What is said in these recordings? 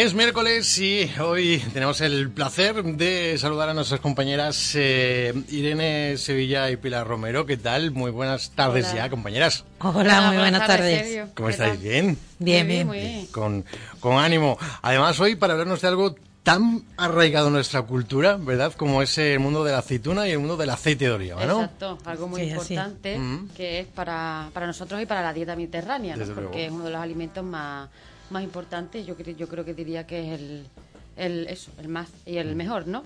Es miércoles y hoy tenemos el placer de saludar a nuestras compañeras eh, Irene Sevilla y Pilar Romero. ¿Qué tal? Muy buenas tardes ya, compañeras. Hola, muy buenas, tardes. ¿Cómo estáis? ¿Bien? Bien, bien. bien. Con, con ánimo. Además, hoy para hablarnos de algo tan arraigado en nuestra cultura, ¿verdad? Como es el mundo de la aceituna y el mundo del aceite de oliva, ¿no? Exacto, algo muy importante que es para, para nosotros y para la dieta mediterránea, ¿no? porque es uno de los alimentos más más importante, yo, creo, yo creo que diría que es el, el, eso, el más y el mejor, ¿no?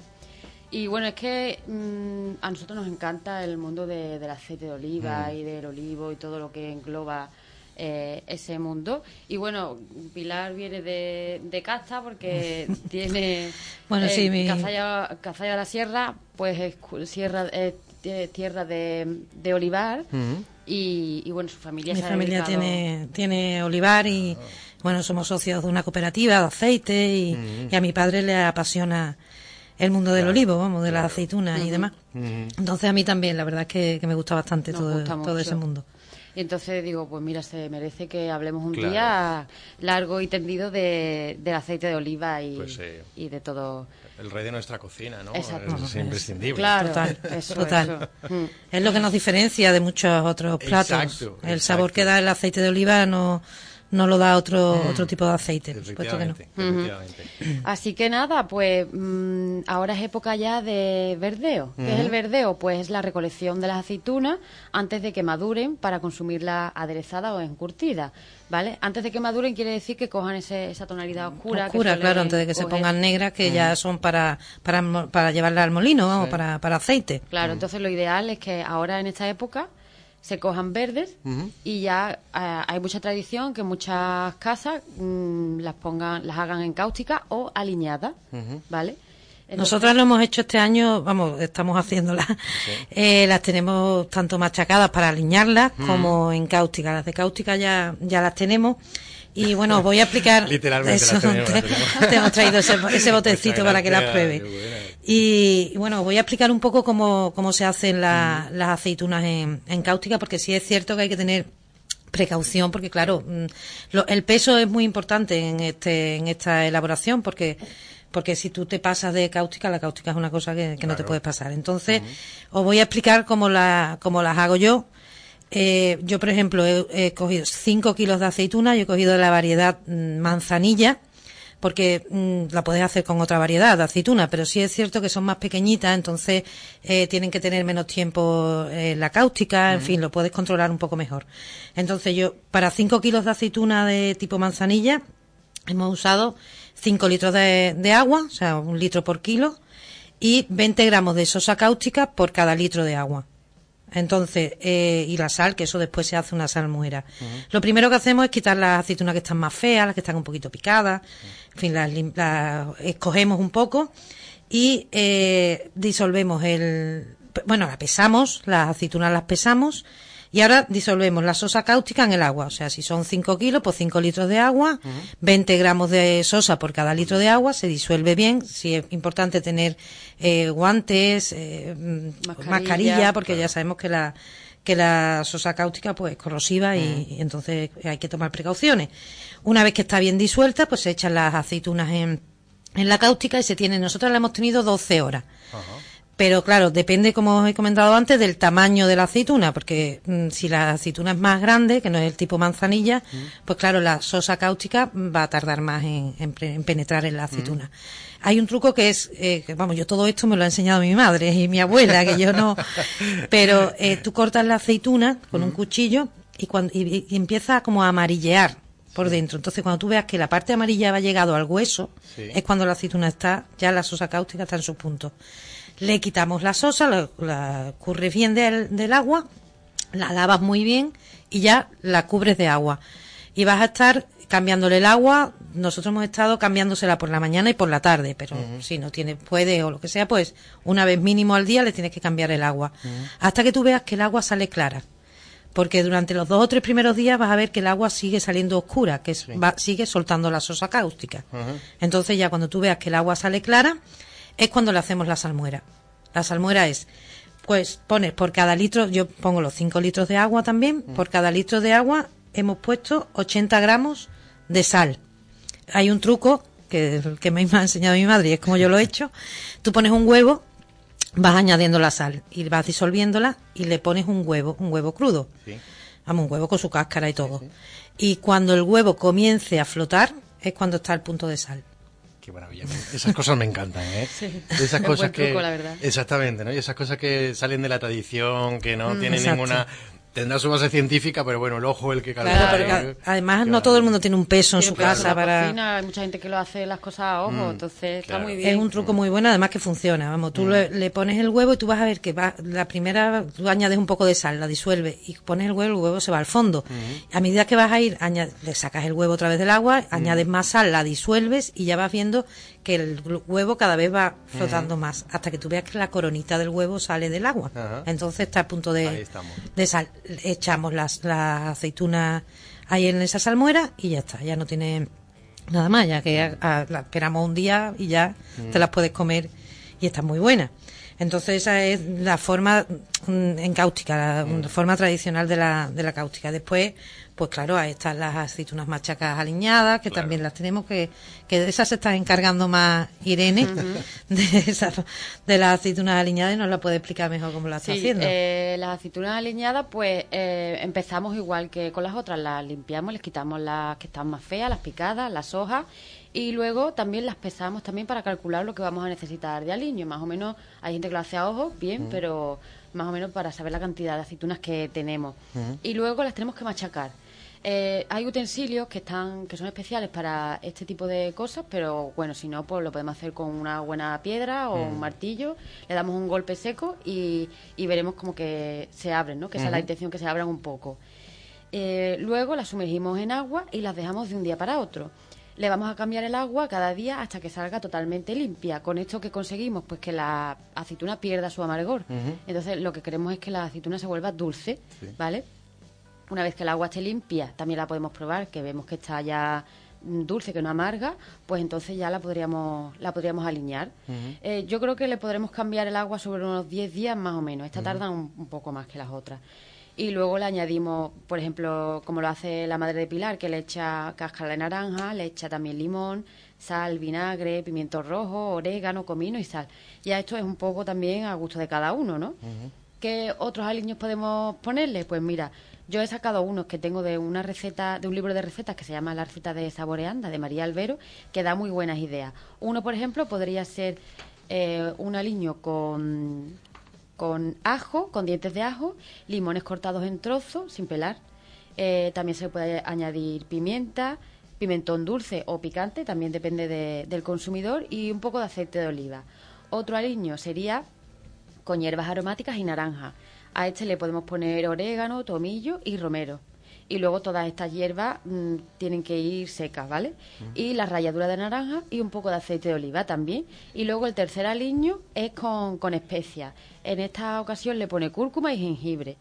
Y bueno, es que mm, a nosotros nos encanta el mundo de, del aceite de oliva mm. y del olivo y todo lo que engloba eh, ese mundo. Y bueno, Pilar viene de, de Casta porque tiene. bueno, sí, mi... Cazalla, de la Sierra, pues es sierra, tierra de, de olivar. Mm. Y, bueno, su familia Mi familia tiene, tiene olivar y. Bueno, somos socios de una cooperativa de aceite y, mm. a mi padre le apasiona el mundo del olivo, vamos, de las aceitunas y demás. Entonces a mí también, la verdad es que, me gusta bastante todo, todo ese mundo. Y entonces digo, pues mira, se merece que hablemos un día largo y tendido de, del aceite de oliva y, pues, y de todo. El rey de nuestra cocina, ¿no? Exacto. Es, imprescindible. Claro, total. total. Mm. Es lo que nos diferencia de muchos otros platos. el sabor que da el aceite de oliva no no lo da otro mm. otro tipo de aceite, Así que nada, pues mm, ahora es época ya de verdeo. ¿Qué es el verdeo? Pues es la recolección de las aceitunas antes de que maduren para consumirla aderezada o encurtida. ¿Vale? Antes de que maduren quiere decir que cojan esa tonalidad oscura. Oscura, claro, antes de que se pongan negras, que ya son para, para, para llevarla al molino, o para, para aceite. Claro, entonces lo ideal es que ahora en esta época se cojan verdes y ya eh, hay mucha tradición que muchas casas mm, las pongan, las hagan en cáustica o alineadas, ¿vale? Nosotras lo hemos hecho este año, vamos, estamos haciéndolas. Eh, las tenemos tanto machacadas para alinearlas como en cáustica. Las de cáustica ya, ya las tenemos. Y bueno, voy a explicar. Literalmente eso, te, hemos traído ese, botecito para que las pruebe. Y, bueno, voy a explicar un poco cómo, cómo se hacen las aceitunas en, en cáustica, porque sí es cierto que hay que tener precaución, porque claro, mm, el peso es muy importante en, este, en esta elaboración, porque porque si tú te pasas de cáustica, la cáustica es una cosa que, no te puedes pasar. Entonces, os voy a explicar cómo, la, cómo las hago yo. Eh, yo, por ejemplo, he, cogido 5 kilos de aceituna, yo he cogido la variedad mm, manzanilla, porque mm, la puedes hacer con otra variedad de aceituna, pero sí es cierto que son más pequeñitas, entonces eh, tienen que tener menos tiempo en la cáustica, en fin, lo puedes controlar un poco mejor. Entonces yo, para 5 kilos de aceituna de tipo manzanilla, hemos usado 5 litros de, de agua, o sea, un litro por kilo, y 20 gramos de sosa cáustica por cada litro de agua. Entonces, eh, y la sal, que eso después se hace una salmuera. Lo primero que hacemos es quitar las aceitunas que están más feas, las que están un poquito picadas, en fin, las, escogemos un poco y eh, disolvemos el, bueno, la pesamos, las aceitunas las pesamos y ahora disolvemos la sosa cáustica en el agua. O sea, si son 5 kilos, pues 5 litros de agua, 20 gramos de sosa por cada litro de agua, se disuelve bien. Si es importante tener eh, guantes, eh, mascarilla, porque ya sabemos que la que la sosa cáustica pues es corrosiva y, entonces hay que tomar precauciones. Una vez que está bien disuelta, pues se echan las aceitunas en, en la cáustica y se tiene, nosotros la hemos tenido 12 horas. Pero claro, depende, como os he comentado antes, del tamaño de la aceituna, porque mm, si la aceituna es más grande, que no es el tipo manzanilla, mm. pues claro, la sosa cáustica va a tardar más en, penetrar en la aceituna. Mm. Hay un truco que es, eh, vamos, yo todo esto me lo ha enseñado mi madre y mi abuela, que yo no, pero eh, tú cortas la aceituna con un cuchillo y, cuando, y, empieza como a amarillear por dentro. Entonces, cuando tú veas que la parte amarilla ha llegado al hueso, es cuando la aceituna está, ya la sosa cáustica está en su punto le quitamos la sosa, la, la curres bien del, agua, la lavas muy bien y ya la cubres de agua. Y vas a estar cambiándole el agua, nosotros hemos estado cambiándosela por la mañana y por la tarde, pero si no tiene, puede o lo que sea, pues una vez mínimo al día le tienes que cambiar el agua. Hasta que tú veas que el agua sale clara. Porque durante los dos o tres primeros días vas a ver que el agua sigue saliendo oscura, que sigue soltando la sosa cáustica. Entonces ya cuando tú veas que el agua sale clara, es cuando le hacemos la salmuera. La salmuera es, pues pones por cada litro, yo pongo los 5 litros de agua también, mm. por cada litro de agua hemos puesto 80 gramos de sal. Hay un truco que que me ha enseñado mi madre y es como yo lo he hecho, tú pones un huevo, vas añadiendo la sal y vas disolviéndola y le pones un huevo, un huevo crudo. Vamos, un huevo con su cáscara y todo. Y cuando el huevo comience a flotar es cuando está el punto de sal. Qué maravilla. Esas cosas me encantan, ¿eh? Sí. Esas cosas que exactamente, ¿no? Y esas cosas que salen de la tradición, que no mm, tienen ninguna tendrá su base científica, pero bueno, el ojo el que claro, además no todo el mundo tiene un peso en su casa para hay mucha gente que lo hace las cosas a ojo, mm, entonces está muy bien. Es un truco muy bueno, además que funciona. Vamos, tú mm. le, pones el huevo y tú vas a ver que va la primera tú añades un poco de sal, la disuelves y pones el huevo, el huevo se va al fondo. Mm. A medida que vas a ir, le sacas el huevo otra vez del agua, añades más sal, la disuelves y ya vas viendo que el huevo cada vez va flotando más, hasta que tú veas que la coronita del huevo sale del agua. Entonces está a punto de, de sal. Echamos las, las aceitunas ahí en esa salmuera y ya está, ya no tiene nada más, ya que la esperamos un día y ya te las puedes comer y está muy buena. Entonces esa es la forma mm, en cáustica, la, forma tradicional de la, de la cáustica. Después pues claro, ahí están las aceitunas machacas aliñadas, que también las tenemos, que, que de esas se está encargando más Irene, de, esas, de las aceitunas aliñadas, y nos la puede explicar mejor cómo la está haciendo. Eh, las aceitunas aliñadas, pues eh, empezamos igual que con las otras, las limpiamos, les quitamos las que están más feas, las picadas, las hojas, y luego también las pesamos también para calcular lo que vamos a necesitar de aliño. Más o menos, hay gente que lo hace a ojo, bien, pero más o menos para saber la cantidad de aceitunas que tenemos. Y luego las tenemos que machacar. Eh, hay utensilios que están que son especiales para este tipo de cosas, pero bueno, si no, pues lo podemos hacer con una buena piedra o un martillo, le damos un golpe seco y, veremos como que se abren, ¿no? Que esa es la intención, que se abran un poco. Eh, luego las sumergimos en agua y las dejamos de un día para otro. Le vamos a cambiar el agua cada día hasta que salga totalmente limpia. Con esto que conseguimos, pues que la aceituna pierda su amargor. Entonces, lo que queremos es que la aceituna se vuelva dulce, ¿vale? Una vez que el agua esté limpia, también la podemos probar, que vemos que está ya dulce, que no amarga, pues entonces ya la podríamos, la podríamos alinear. Eh, yo creo que le podremos cambiar el agua sobre unos 10 días más o menos. Esta tarda un, poco más que las otras. Y luego le añadimos, por ejemplo, como lo hace la madre de Pilar, que le echa cáscara de naranja, le echa también limón, sal, vinagre, pimiento rojo, orégano, comino y sal. Ya esto es un poco también a gusto de cada uno, ¿no? ¿Qué otros aliños podemos ponerle? Pues mira, yo he sacado unos que tengo de una receta, de un libro de recetas que se llama La receta de Saboreanda, de María Albero, que da muy buenas ideas. Uno, por ejemplo, podría ser eh, un aliño con, con ajo, con dientes de ajo, limones cortados en trozos, sin pelar. Eh, también se puede añadir pimienta, pimentón dulce o picante, también depende del consumidor, y un poco de aceite de oliva. Otro aliño sería con hierbas aromáticas y naranja. A este le podemos poner orégano, tomillo y romero. Y luego todas estas hierbas mm, tienen que ir secas, ¿vale? Y la ralladura de naranja y un poco de aceite de oliva también. Y luego el tercer aliño es con, con especias. En esta ocasión le pone cúrcuma y jengibre.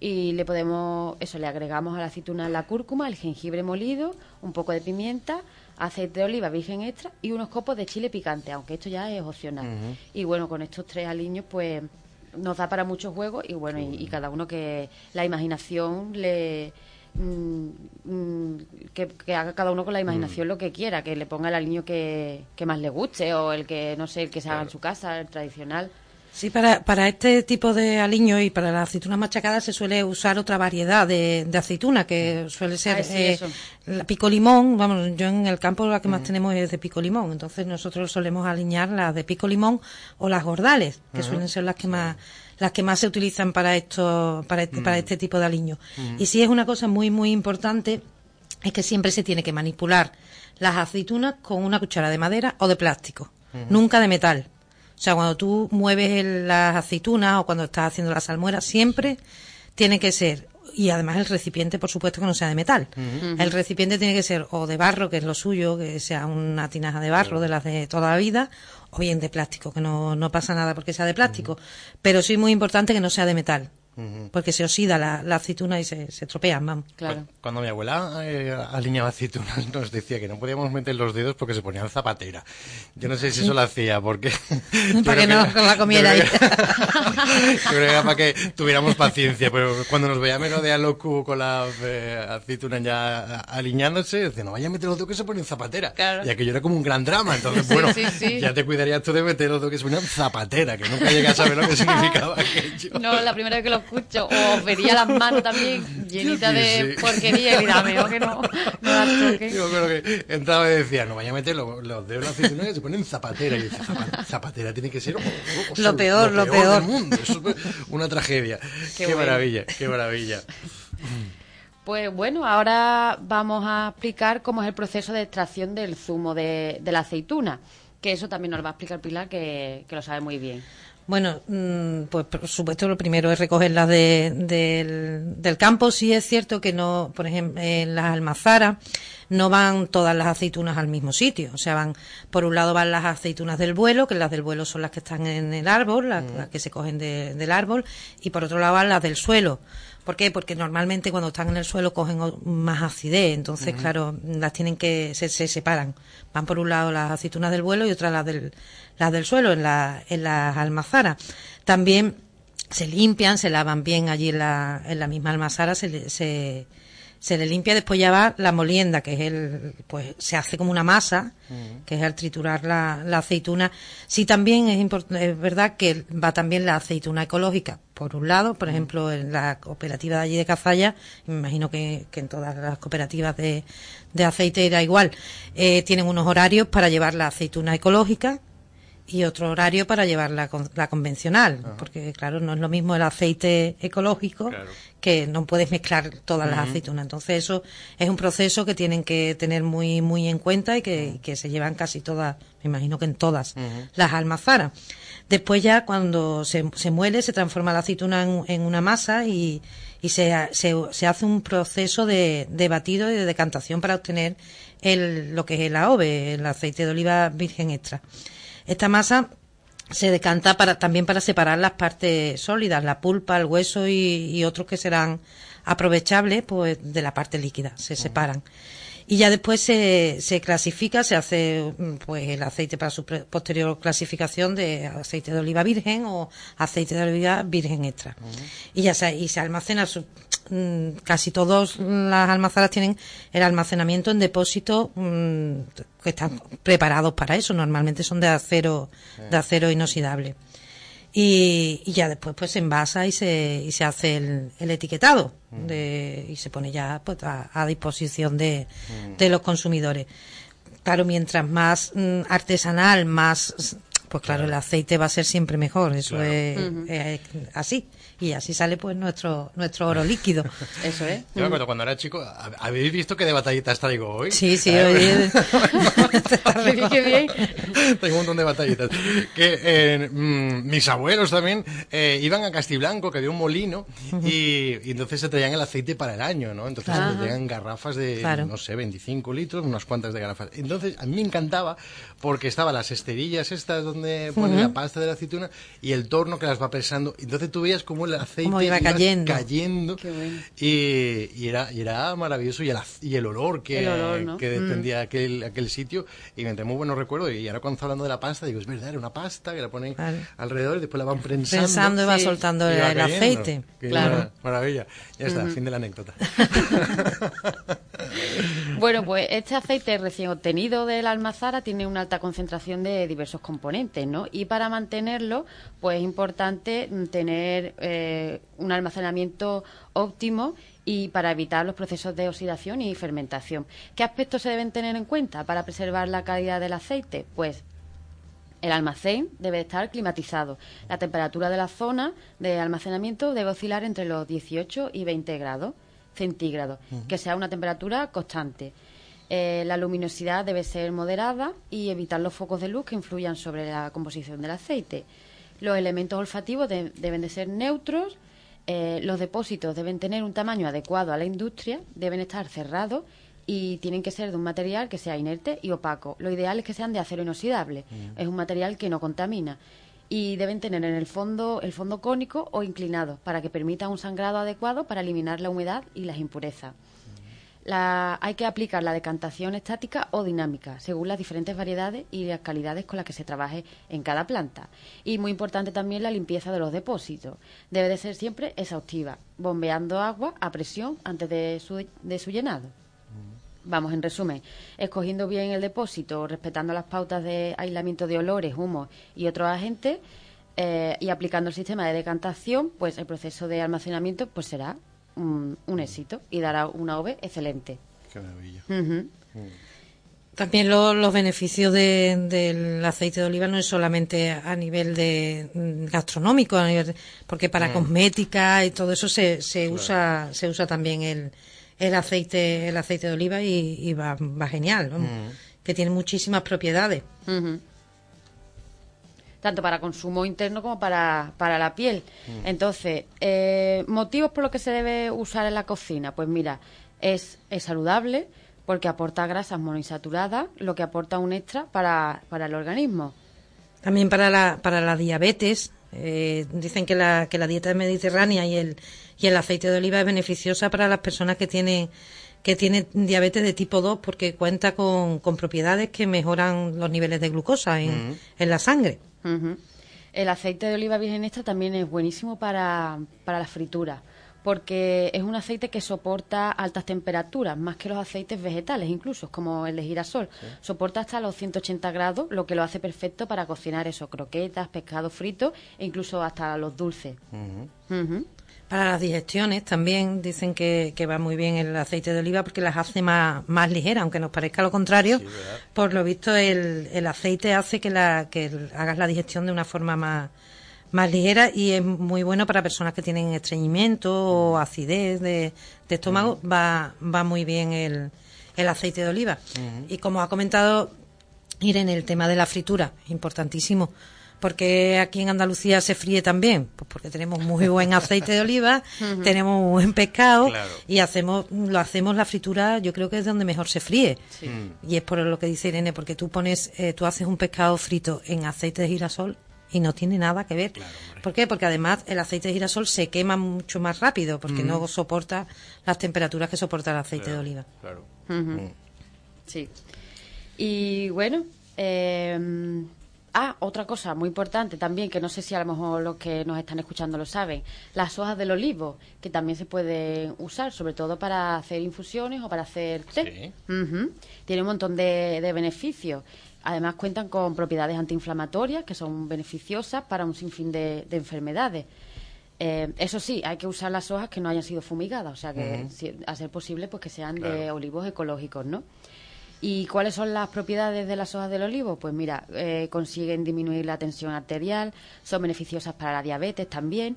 Y le podemos, eso, le agregamos a la aceituna la cúrcuma, el jengibre molido, un poco de pimienta, aceite de oliva virgen extra y unos copos de chile picante, aunque esto ya es opcional. Y bueno, con estos tres aliños, pues nos da para muchos juegos y bueno, y, cada uno que la imaginación le... Mm, mm, que, haga cada uno con la imaginación mm. lo que quiera, que le ponga el aliño que, que más le guste o el que, no sé, el que se haga en su casa, el tradicional. Sí, para, para este tipo de aliños y para las aceitunas machacadas se suele usar otra variedad de, de aceituna, que suele ser eh, la pico limón. Vamos, yo en el campo la que más tenemos es de pico limón, entonces nosotros solemos alinear las de pico limón o las gordales, que suelen ser las que más las que más se utilizan para esto para este, para este tipo de aliños. Y sí es una cosa muy muy importante es que siempre se tiene que manipular las aceitunas con una cuchara de madera o de plástico, nunca de metal o sea, cuando tú mueves las aceitunas o cuando estás haciendo la salmuera, siempre tiene que ser y además el recipiente, por supuesto, que no sea de metal. El recipiente tiene que ser o de barro, que es lo suyo, que sea una tinaja de barro de las de toda la vida, o bien de plástico, que no, no pasa nada porque sea de plástico. Pero sí muy importante que no sea de metal. Porque se oxida la, aceituna y se, se tropean, Claro. Cuando mi abuela eh, aliñaba aceitunas nos decía que no podíamos meter los dedos porque se ponían zapatera. Yo no sé si eso lo hacía porque... para que no la comiera ahí. creo que era para que tuviéramos paciencia, pero cuando nos veía merodear loco con la eh, aceituna ya aliñándose, decía, no vaya a meter los dedos que se ponen zapatera. Y aquello era como un gran drama, entonces bueno, ya te cuidarías tú de meter los dedos que se ponían zapatera, que nunca llegué a saber lo que significaba aquello. No, la primera vez que lo escucho, o vería las manos también llenitas de porquería y mira, mejor que no, no Yo creo que entraba y decía, no vaya a meter los, dedos en la aceituna que se ponen zapatera. Y dice, zapatera tiene que ser lo, peor, lo, peor, del mundo. Es una tragedia. Qué, maravilla, qué maravilla. Pues bueno, ahora vamos a explicar cómo es el proceso de extracción del zumo de, la aceituna, que eso también nos lo va a explicar Pilar, que, lo sabe muy bien. Bueno, mm, pues por supuesto lo primero es recogerlas de, del, campo. Sí es cierto que no, por ejemplo, en las almazaras no van todas las aceitunas al mismo sitio. O sea, van, por un lado van las aceitunas del vuelo, que las del vuelo son las que están en el árbol, las, mm. que se cogen del árbol, y por otro lado van las del suelo. ¿Por qué? Porque normalmente cuando están en el suelo cogen más acidez, entonces, claro, las tienen que, se, se, separan. Van por un lado las aceitunas del vuelo y otra las del, las del suelo, en, la, en las almazaras. También se limpian, se lavan bien allí en la, en la misma almazara, se, se, se le limpia, después ya va la molienda, que es el, pues se hace como una masa, que es al triturar la, la aceituna. Sí, también es, es verdad que va también la aceituna ecológica, por un lado, por ejemplo, en la cooperativa de allí de Cazalla, me imagino que, que en todas las cooperativas de, de aceite era igual, eh, tienen unos horarios para llevar la aceituna ecológica, y otro horario para llevar la, la convencional, porque claro, no es lo mismo el aceite ecológico que no puedes mezclar todas las aceitunas. Entonces eso es un proceso que tienen que tener muy muy en cuenta y que, se llevan casi todas, me imagino que en todas las almazaras. Después ya cuando se, se muele se transforma la aceituna en, una masa y, y se, se, se, hace un proceso de, de batido y de decantación para obtener el, lo que es el AOVE, el aceite de oliva virgen extra. Esta masa se decanta para, también para separar las partes sólidas, la pulpa, el hueso y, otros que serán aprovechables pues de la parte líquida, se separan. Y ya después se, se clasifica, se hace pues el aceite para su posterior clasificación de aceite de oliva virgen o aceite de oliva virgen extra. Y ya se, y se almacena su, Mm, casi todas las almazaras tienen el almacenamiento en depósitos mm, que están preparados para eso. Normalmente son de acero, de acero inoxidable. Y, ya después pues se envasa y se, y se hace el, etiquetado de, y se pone ya pues, a, disposición de, de, los consumidores. Claro, mientras más mm, artesanal, más pues claro, el aceite va a ser siempre mejor, eso es, así y así sale pues nuestro nuestro oro líquido. Eso es. Yo me acuerdo cuando era chico, ¿habéis visto qué de batallitas traigo hoy? Sí, sí, hoy. qué bien. Tengo un montón de batallitas. Que eh, mis abuelos también eh, iban a Castiblanco, que había un molino, y, entonces se traían el aceite para el año, ¿no? Entonces se traían garrafas de, no sé, 25 litros, unas cuantas de garrafas. Entonces a mí me encantaba porque estaban las esterillas estas donde ponen la pasta de la aceituna y el torno que las va pesando. Entonces tú veías como el aceite iba cayendo, cayendo y, era, y era maravilloso y el, y el olor que, que dependía mm. aquel, aquel sitio y me entré muy buenos recuerdos y ahora cuando está hablando de la pasta digo, es verdad, era una pasta que la ponen alrededor y después la van prensando. Prensando y va soltando el, aceite. Claro. Maravilla. Ya está, fin de la anécdota. bueno, pues este aceite recién obtenido de la almazara tiene una alta concentración de diversos componentes, ¿no? Y para mantenerlo, pues es importante tener eh, un almacenamiento óptimo y para evitar los procesos de oxidación y fermentación. ¿Qué aspectos se deben tener en cuenta para preservar la calidad del aceite? Pues el almacén debe estar climatizado. La temperatura de la zona de almacenamiento debe oscilar entre los 18 y 20 grados centígrados, que sea una temperatura constante. Eh, la luminosidad debe ser moderada y evitar los focos de luz que influyan sobre la composición del aceite. Los elementos olfativos deben de ser neutros, eh, los depósitos deben tener un tamaño adecuado a la industria, deben estar cerrados y tienen que ser de un material que sea inerte y opaco. Lo ideal es que sean de acero inoxidable, mm. es un material que no contamina. y deben tener en el fondo el fondo cónico o inclinado para que permita un sangrado adecuado para eliminar la humedad y las impurezas. Hay que aplicar la decantación estática o dinámica, según las diferentes variedades y las calidades con las que se trabaje en cada planta. Y muy importante también la limpieza de los depósitos. Debe de ser siempre exhaustiva, bombeando agua a presión antes de su, de su llenado. Vamos, en resumen, escogiendo bien el depósito, respetando las pautas de aislamiento de olores, humos y otros agentes, eh, y aplicando el sistema de decantación, pues el proceso de almacenamiento pues será un, éxito y dará una OVE excelente. Qué maravilla. También los beneficios del aceite de oliva no es solamente a nivel de mm, gastronómico, porque para mm. cosmética y todo eso se, se usa se usa también el, el aceite el aceite de oliva y, va, genial, que tiene muchísimas propiedades. Tanto para consumo interno como para, para la piel. Entonces, eh, motivos por los que se debe usar en la cocina. Pues mira, es, es saludable porque aporta grasas monoinsaturadas, lo que aporta un extra para, para el organismo. También para la, para la diabetes. Eh, dicen que la, que la dieta mediterránea y el, y el aceite de oliva es beneficiosa para las personas que tienen que tienen diabetes de tipo 2 porque cuenta con, propiedades que mejoran los niveles de glucosa en, la sangre. El aceite de oliva virgen extra también es buenísimo para, para la fritura porque es un aceite que soporta altas temperaturas, más que los aceites vegetales incluso, como el de girasol. Soporta hasta los 180 grados, lo que lo hace perfecto para cocinar eso, croquetas, pescado frito e incluso hasta los dulces. Para las digestiones también dicen que, va muy bien el aceite de oliva porque las hace más, más ligeras, aunque nos parezca lo contrario. por lo visto, el, el aceite hace que, la, que hagas la digestión de una forma más, más ligera y es muy bueno para personas que tienen estreñimiento o acidez de, estómago. Va, va muy bien el, el aceite de oliva. Y como ha comentado Irene, el tema de la fritura, importantísimo porque aquí en Andalucía se fríe también? Pues porque tenemos muy buen aceite de oliva, tenemos muy buen pescado y hacemos lo hacemos la fritura, yo creo que es donde mejor se fríe. Y es por lo que dice Irene, porque tú pones, eh, tú haces un pescado frito en aceite de girasol y no tiene nada que ver. ¿Por qué? Porque además el aceite de girasol se quema mucho más rápido porque no soporta las temperaturas que soporta el aceite de oliva. Claro. Sí. Y bueno, eh, Ah, otra cosa muy importante también, que no sé si a lo mejor los que nos están escuchando lo saben, las hojas del olivo, que también se pueden usar, sobre todo para hacer infusiones o para hacer té. Tiene un montón de, beneficios. Además cuentan con propiedades antiinflamatorias que son beneficiosas para un sinfín de, enfermedades. Eh, eso sí, hay que usar las hojas que no hayan sido fumigadas, o sea que a ser posible pues que sean de olivos ecológicos, ¿no? ¿Y cuáles son las propiedades de las hojas del olivo? Pues mira, eh, consiguen disminuir la tensión arterial, son beneficiosas para la diabetes también.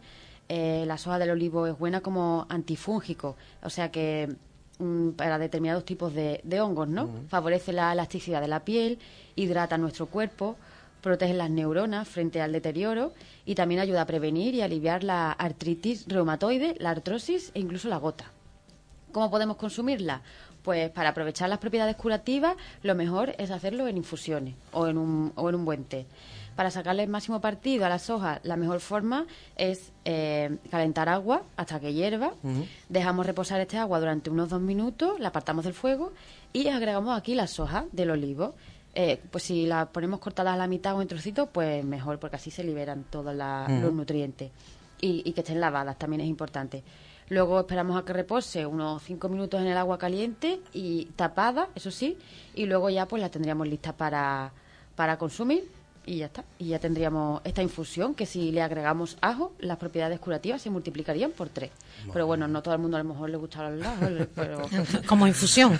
Eh, la soja del olivo es buena como antifúngico, o sea que mm, para determinados tipos de, hongos, ¿no? Favorece la elasticidad de la piel, hidrata nuestro cuerpo, protege las neuronas frente al deterioro y también ayuda a prevenir y aliviar la artritis reumatoide, la artrosis e incluso la gota. ¿Cómo podemos consumirla? Pues para aprovechar las propiedades curativas, lo mejor es hacerlo en infusiones o en un, o en un buen té. Para sacarle el máximo partido a las hojas, la mejor forma es eh, calentar agua hasta que hierva. Dejamos reposar este agua durante unos dos minutos, la apartamos del fuego y agregamos aquí las hojas del olivo. Eh, pues si las ponemos cortadas a la mitad o en trocitos, pues mejor, porque así se liberan todos los nutrientes. Y, y que estén lavadas también es importante. Luego esperamos a que repose unos 5 minutos en el agua caliente y tapada, eso sí, y luego ya pues la tendríamos lista para, para consumir y ya está. Y ya tendríamos esta infusión que si le agregamos ajo, las propiedades curativas se multiplicarían por tres. Pero bueno, no todo el mundo a lo mejor le gusta el ajo, pero... Como infusión.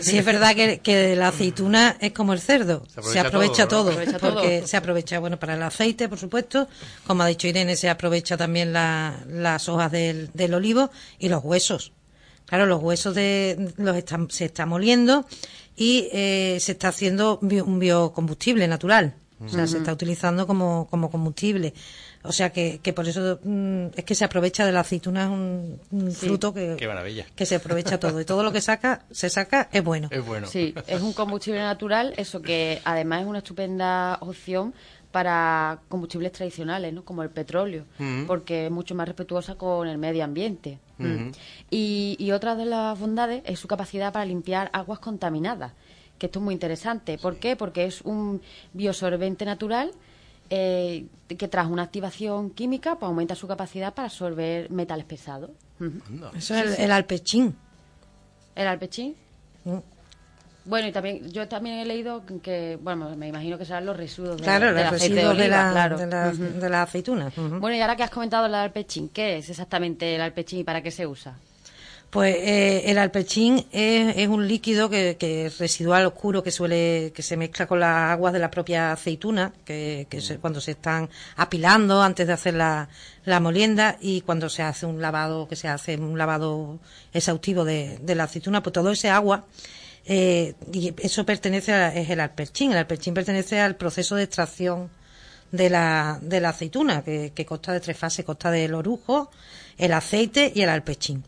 Sí, es verdad que, la aceituna es como el cerdo. Se aprovecha, todo, porque se aprovecha, bueno, para el aceite, por supuesto. Como ha dicho Irene, se aprovecha también las hojas del, del olivo y los huesos. Claro, los huesos de, los están, se está moliendo y eh, se está haciendo un biocombustible natural. O sea, se está utilizando como, como combustible. O sea, que, que por eso mm, es que se aprovecha de la aceituna, es un, fruto que, que se aprovecha todo. Y todo lo que saca, se saca, es bueno. Es bueno. Sí, es un combustible natural, eso que además es una estupenda opción para combustibles tradicionales, ¿no? como el petróleo, porque es mucho más respetuosa con el medio ambiente. y, y, otra de las bondades es su capacidad para limpiar aguas contaminadas, que esto es muy interesante. ¿Por qué? Porque es un biosorbente natural eh, que tras una activación química pues, aumenta su capacidad para absorber metales pesados. Eso es el, alpechín. ¿El alpechín? Mm. Bueno, y también yo también he leído que, bueno, me imagino que serán los residuos de, claro, los residuos de, la, de, la, aceituna. Bueno, y ahora que has comentado el alpechín, ¿qué es exactamente el alpechín y para qué se usa? Pues eh, el alpechín es, un líquido que, es residual oscuro que suele que se mezcla con las aguas de la propia aceituna, que, cuando se están apilando antes de hacer la, la, molienda y cuando se hace un lavado que se hace un lavado exhaustivo de, de la aceituna, pues todo ese agua eh, y eso pertenece a, es el alperchín. El alperchín pertenece al proceso de extracción de la, de la aceituna, que, consta de tres fases, consta del orujo, el aceite y el alpechín.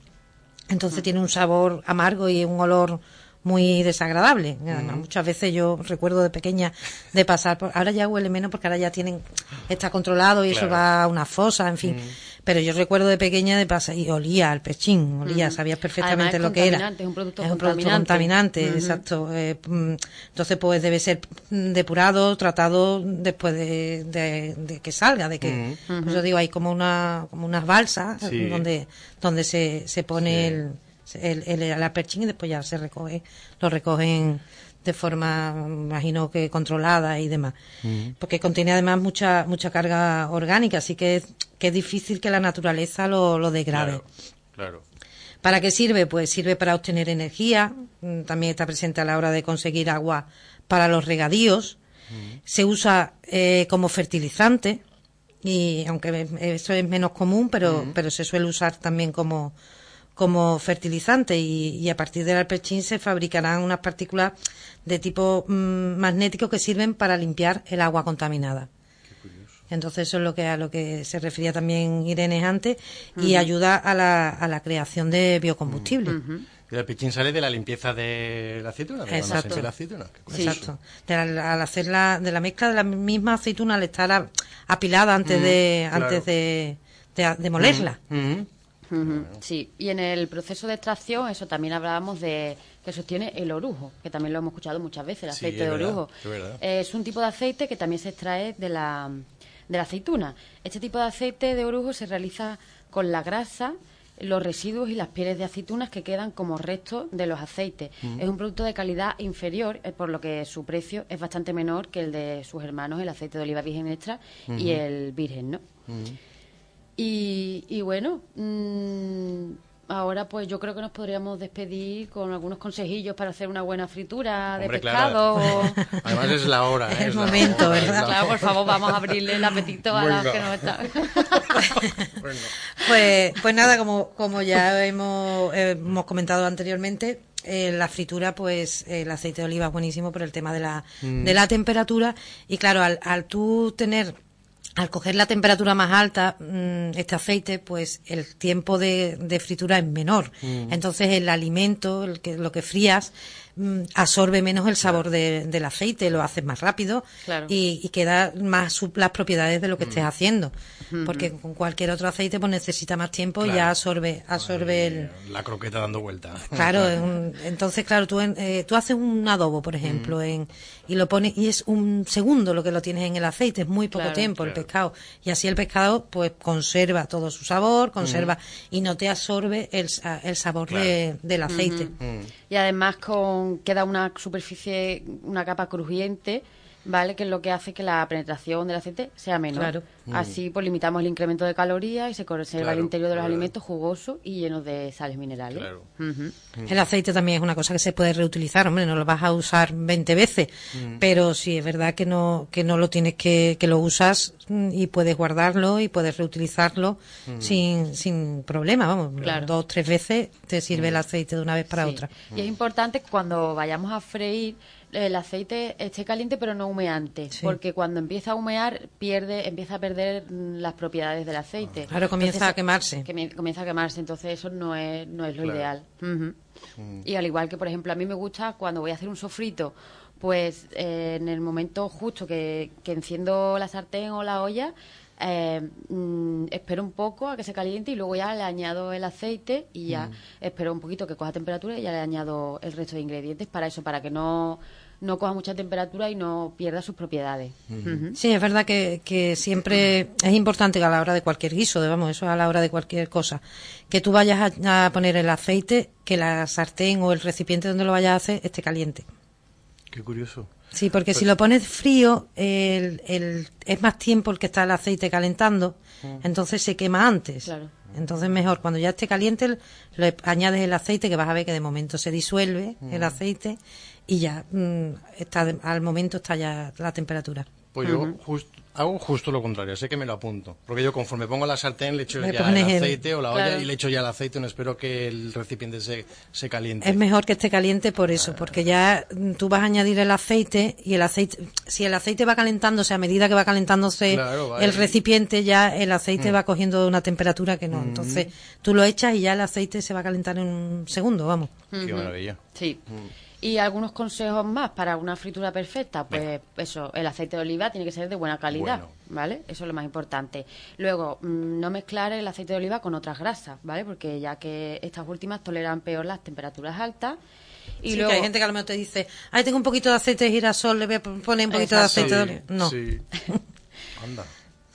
Entonces mm. tiene un sabor amargo y un olor muy desagradable. Además, mm. muchas veces yo recuerdo de pequeña de pasar por, ahora ya huele menos porque ahora ya tienen, está controlado y eso va a una fosa, en fin. Mm. Pero yo recuerdo de pequeña de pasar y olía al pechín, olía, sabías perfectamente lo que era. Es un producto es un producto contaminante, exacto. Eh, mm, entonces, pues debe ser depurado, tratado después de, que salga, de que, pues yo digo, hay como una, como unas balsas donde, donde se, se pone el, el, el, y después ya se recoge, lo recogen de forma, imagino que controlada y demás. Porque contiene además mucha mucha carga orgánica, así que, que es difícil que la naturaleza lo, lo degrade. Claro, ¿Para qué sirve? Pues sirve para obtener energía, mm, también está presente a la hora de conseguir agua para los regadíos, se usa eh, como fertilizante, y aunque eso es menos común, pero, pero se suele usar también como, como fertilizante y, a partir del alpechín se fabricarán unas partículas de tipo mm, magnético que sirven para limpiar el agua contaminada. Entonces eso es lo que a lo que se refería también Irene antes y ayuda a la, a la creación de biocombustible. el alpechín sale de la limpieza de la aceituna, de Exacto. la aceituna. Exacto. al hacer la, de la mezcla de la misma aceituna al estar apilada antes de antes de, de, molerla. Sí, y en el proceso de extracción, eso también hablábamos de que sostiene el orujo, que también lo hemos escuchado muchas veces, el aceite de orujo. es, un tipo de aceite que también se extrae de la, de la aceituna. Este tipo de aceite de orujo se realiza con la grasa, los residuos y las pieles de aceitunas que quedan como restos de los aceites. Es un producto de calidad inferior, eh, por lo que su precio es bastante menor que el de sus hermanos, el aceite de oliva virgen extra y el virgen, ¿no? Y, y bueno, mmm, ahora pues yo creo que nos podríamos despedir con algunos consejillos para hacer una buena fritura de pescado. Además es la hora. ¿eh? el momento, ¿verdad? Claro, por favor, vamos a abrirle el apetito a las que nos están. pues, pues nada, como, como ya hemos, hemos comentado anteriormente, eh, la fritura, pues el aceite de oliva es buenísimo por el tema de la, mm. de la temperatura. Y claro, al, al tú tener al coger la temperatura más alta, mm, este aceite, pues el tiempo de, fritura es menor. Mm. Entonces el alimento, el que, lo que frías, absorbe menos el sabor del aceite, lo haces más rápido y, queda más las propiedades de lo que estés mm. haciendo. Porque con cualquier otro aceite pues necesita más tiempo y ya absorbe, absorbe el... La croqueta dando vuelta. Claro, entonces claro, tú, eh, tú haces un adobo, por ejemplo, mm. en, y lo pones y es un segundo lo que lo tienes en el aceite, es muy poco tiempo el pescado. Y así el pescado pues conserva todo su sabor, conserva y no te absorbe el, el sabor del aceite. Y además con queda una superficie, una capa crujiente, ¿vale? Que es lo que hace que la penetración del aceite sea menor. Así pues limitamos el incremento de calorías y se conserva el interior de los alimentos jugoso y lleno de sales minerales. El aceite también es una cosa que se puede reutilizar, hombre, no lo vas a usar 20 veces, pero sí es verdad que no que no lo tienes que que lo usas y puedes guardarlo y puedes reutilizarlo sin, sin problema, vamos, dos tres veces te sirve el aceite de una vez para otra. Y es importante que cuando vayamos a freír el aceite esté caliente pero no humeante, porque cuando empieza a humear pierde, empieza a perder mm, las propiedades del aceite. Claro, comienza a quemarse. comienza a quemarse, entonces eso no es, no es lo ideal. Y al igual que, por ejemplo, a mí me gusta cuando voy a hacer un sofrito pues eh, en el momento justo que, que enciendo la sartén o la olla, eh, mm, espero un poco a que se caliente y luego ya le añado el aceite y ya mm. espero un poquito que coja temperatura y ya le añado el resto de ingredientes para eso, para que no no coja mucha temperatura y no pierda sus propiedades. Sí, es verdad que, siempre es importante que a la hora de cualquier guiso, vamos, eso a la hora de cualquier cosa, que tú vayas a, poner el aceite, que la sartén o el recipiente donde lo vayas a hacer esté caliente. Qué curioso. Sí, porque si pues lo pones frío, el, el, es más tiempo el que está el aceite calentando, mm. entonces se quema antes. Entonces mejor, cuando ya esté caliente, le añades el aceite, que vas a ver que de momento se disuelve el mm. aceite y ya mm, está al momento está ya la temperatura. Pues yo hago justo lo contrario, sé que me lo apunto. Porque yo conforme pongo la sartén le echo ya el aceite o la olla y le echo ya el aceite, no espero que el recipiente se, se caliente. Es mejor que esté caliente por eso, porque ya mm, tú vas a añadir el aceite y el aceite, si el aceite va calentándose a medida que va calentándose el recipiente, ya el aceite mm. va cogiendo una temperatura que no. Mm. Entonces tú lo echas y ya el aceite se va a calentar en un segundo, vamos. Qué maravilla. Sí. Y algunos consejos más para una fritura perfecta, pues eso, el aceite de oliva tiene que ser de buena calidad, ¿vale? Eso es lo más importante. Luego, mm, no mezclar el aceite de oliva con otras grasas, ¿vale? Porque ya que estas últimas toleran peor las temperaturas altas. Y luego... hay gente que a lo mejor te dice, ay, tengo un poquito de aceite de girasol, le voy a poner un poquito de aceite de oliva. No. Sí. Anda.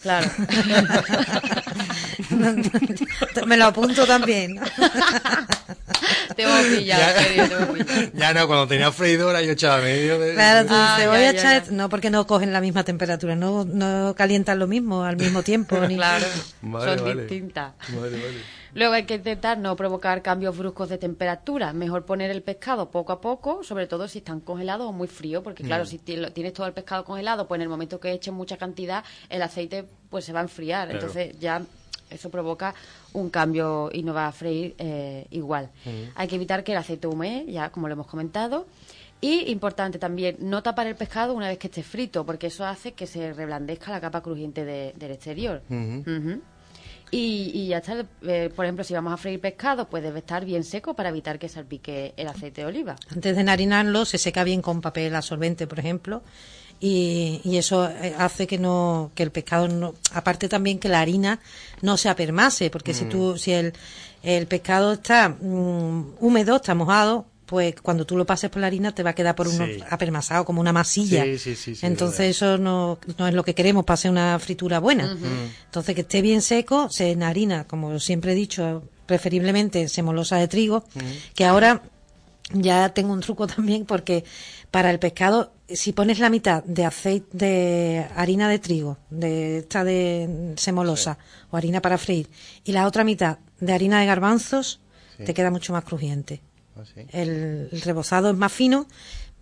Claro. Me lo apunto también. te voy a pillar, ya, no, cuando tenía freidora yo echaba medio de... Claro, tú ah, te voy a echar... No, porque no cogen la misma temperatura, no, no calientan lo mismo al mismo tiempo. Ni... Claro, son distintas. Vale, vale. Luego hay que intentar no provocar cambios bruscos de temperatura. Mejor poner el pescado poco a poco, sobre todo si están congelados o muy fríos, porque claro, mm. si tienes todo el pescado congelado, pues en el momento que eches mucha cantidad, el aceite pues se va a enfriar. Entonces ya eso provoca un cambio y no va a freír eh, igual. Hay que evitar que el aceite hume, ya como lo hemos comentado. Y importante también, no tapar el pescado una vez que esté frito, porque eso hace que se reblandezca la capa crujiente del exterior. Y, ya está, eh, por ejemplo, si vamos a freír pescado, pues debe estar bien seco para evitar que salpique el aceite de oliva. Antes de enharinarlo, se seca bien con papel absorbente, por ejemplo, y, eso eh, hace que no que el pescado no aparte también que la harina no se apermase porque si mm. tú si el, el pescado está mm, húmedo está mojado pues cuando tú lo pases por la harina te va a quedar por uno apermasado, como una masilla. Entonces eso no, no, es lo que queremos para hacer una fritura buena. Entonces que esté bien seco, se enharina, como siempre he dicho, preferiblemente semolosa de trigo, que ahora ya tengo un truco también porque para el pescado, si pones la mitad de aceite de harina de trigo, de esta de semolosa o harina para freír, y la otra mitad de harina de garbanzos, te queda mucho más crujiente. Ah, el, rebozado es más fino,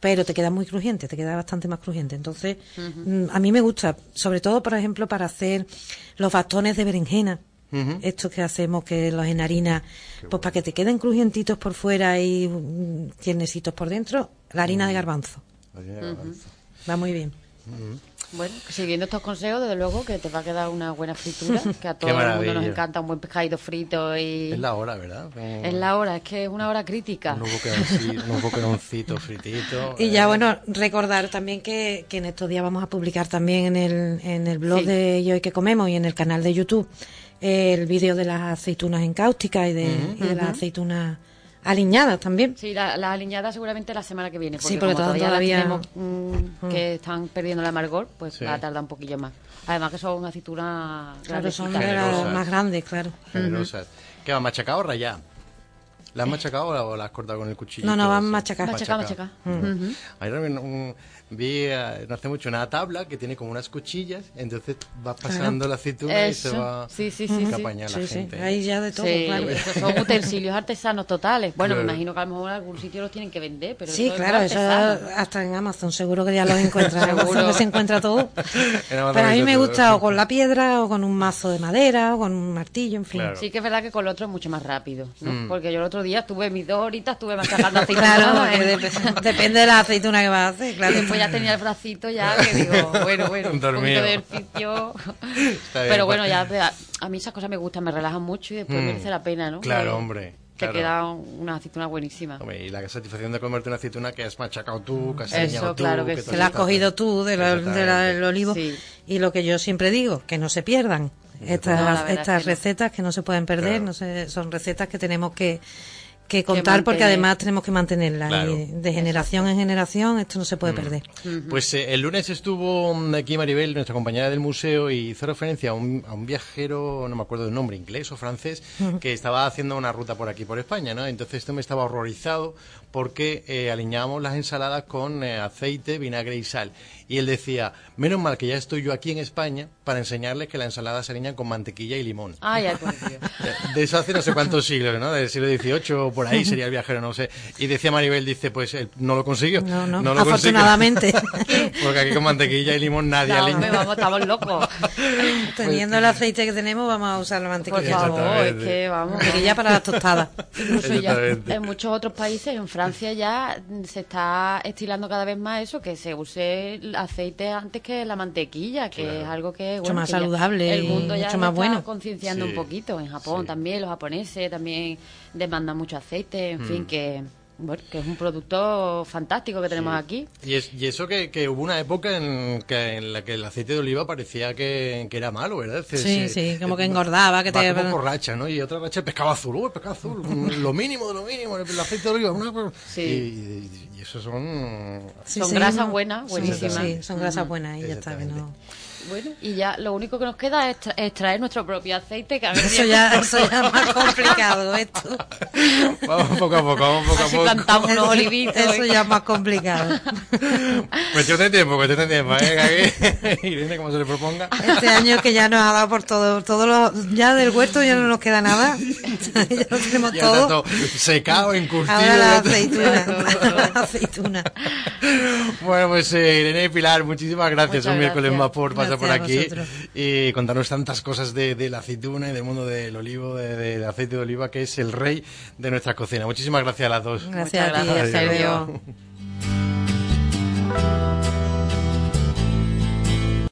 pero te queda muy crujiente, te queda bastante más crujiente. Entonces, mm, a mí me gusta, sobre todo, por ejemplo, para hacer los bastones de berenjena. Estos que hacemos que los enharinas, pues para que te queden crujientitos por fuera y mm, tiernecitos por dentro, la harina de garbanzo. Va muy bien. Bueno, siguiendo estos consejos, desde luego que te va a quedar una buena fritura, que a todo el mundo nos encanta un buen pescado frito y... Es la hora, ¿verdad? Es la hora, es que es una hora crítica. Un boqueroncito, fritito. Y ya, eh. bueno, recordar también que, que, en estos días vamos a publicar también en el, en el blog de Yo y que comemos y en el canal de YouTube el vídeo de las aceitunas en cáustica y de, y de las aceitunas aliñadas también. Sí, las la aliñadas seguramente la semana que viene. Porque sí, porque todavía, tenemos, mm, que están perdiendo el amargor, pues va a tardar un poquillo más. Además que son aceitunas Claro, son más grandes, claro. Generosas. ¿Qué va, machacado o rayado? ¿La has machacado o la has cortado con el cuchillo? No, no, van machacadas. Machacado, machacado. Mm. Hay un, vi eh, no hace mucho una tabla que tiene como unas cuchillas, entonces va pasando la aceituna y se va sí, sí, sí, a la gente. Ahí ya de todo, claro. son utensilios artesanos totales. Bueno, me imagino que a lo mejor en algún sitio los tienen que vender, pero Sí, claro, eso hasta en Amazon seguro que ya los encuentras. seguro que se encuentra todo. pero a mí me gusta o con la piedra o con un mazo de madera o con un martillo, en fin. Sí que es verdad que con el otro es mucho más rápido, ¿no? Mm. Porque yo el otro día tuve mis dos horitas, estuve machacando aceituna. Claro, depende de la aceituna que vas a hacer, claro ya tenía el bracito ya que digo, bueno, bueno, un poquito de ejercicio. Pero bueno, ya a, mí esas cosas me gustan, me relajan mucho y después mm. merece la pena, ¿no? Claro, hombre. te queda una aceituna buenísima. y la satisfacción de comerte una aceituna que has machacado tú, que has Eso, tú, claro que, que, la has cogido tú del olivo. Y lo que yo siempre digo, que no se pierdan. Estas, estas recetas que no se pueden perder, no son recetas que tenemos que que contar porque además tenemos que mantenerla y de generación en generación esto no se puede mm. perder. Pues eh, el lunes estuvo mm, aquí Maribel, nuestra compañera del museo, y hizo referencia a un, a un viajero, no me acuerdo del nombre, inglés o francés, que estaba haciendo una ruta por aquí, por España, ¿no? Entonces esto me estaba horrorizado porque eh, aliñábamos las ensaladas con eh, aceite, vinagre y sal. Y él decía, menos mal que ya estoy yo aquí en España para enseñarles que la ensalada se aliña con mantequilla y limón. Ah, ya, de, eso hace no sé cuántos siglos, ¿no? Del siglo XVIII o por ahí sería el viajero, no sé. Y decía Maribel, dice, pues él no lo consiguió. No, no, no lo afortunadamente. porque aquí con mantequilla y limón nadie no, aliña. vamos, estamos locos. Teniendo el aceite que tenemos, vamos a usar la mantequilla. Por favor, es que vamos. Mantequilla para las tostadas. Incluso ya en muchos otros países, en Francia ya se está estilando cada vez más eso, que se use el aceite antes que la mantequilla, que es algo que... Mucho más saludable el mundo ya mucho más bueno. concienciando un poquito. En Japón también, los japoneses también demandan mucho aceite, en fin, mm. que bueno, que es un producto fantástico que tenemos aquí. Y, es, y eso que, que, hubo una época en, que, en la que el aceite de oliva parecía que, que era malo, ¿verdad? sí, sí, como que engordaba, que te... Como borracha, ¿no? Y otra racha el pescado azul, ¡uh, el pescado azul! lo mínimo de lo mínimo, el aceite de oliva. Una... Sí. Y, y, eso son... son grasas buenas, buenísimas. Sí, son grasas buenas y ya está, que no... Bueno, y ya lo único que nos queda es extraer nuestro propio aceite. Que a eso, ya, eso ya es más complicado esto. Vamos poco a poco, vamos poco a poco. plantamos unos olivitos. Eso ya es más complicado. Cuestión de tiempo, cuestión de tiempo. ¿eh? Irene, como se le proponga. Este año que ya nos ha dado por todo, todo lo, ya del huerto ya no nos queda nada. ya lo tenemos ya todo. Secado, encurtido. Ahora la aceituna. la aceituna. Bueno, pues eh, Irene y Pilar, muchísimas gracias un miércoles más por por aquí y contarnos tantas cosas de, la aceituna y del mundo del olivo, del aceite de oliva, que es el rey de nuestra cocina. Muchísimas gracias a las dos. Gracias, a ti,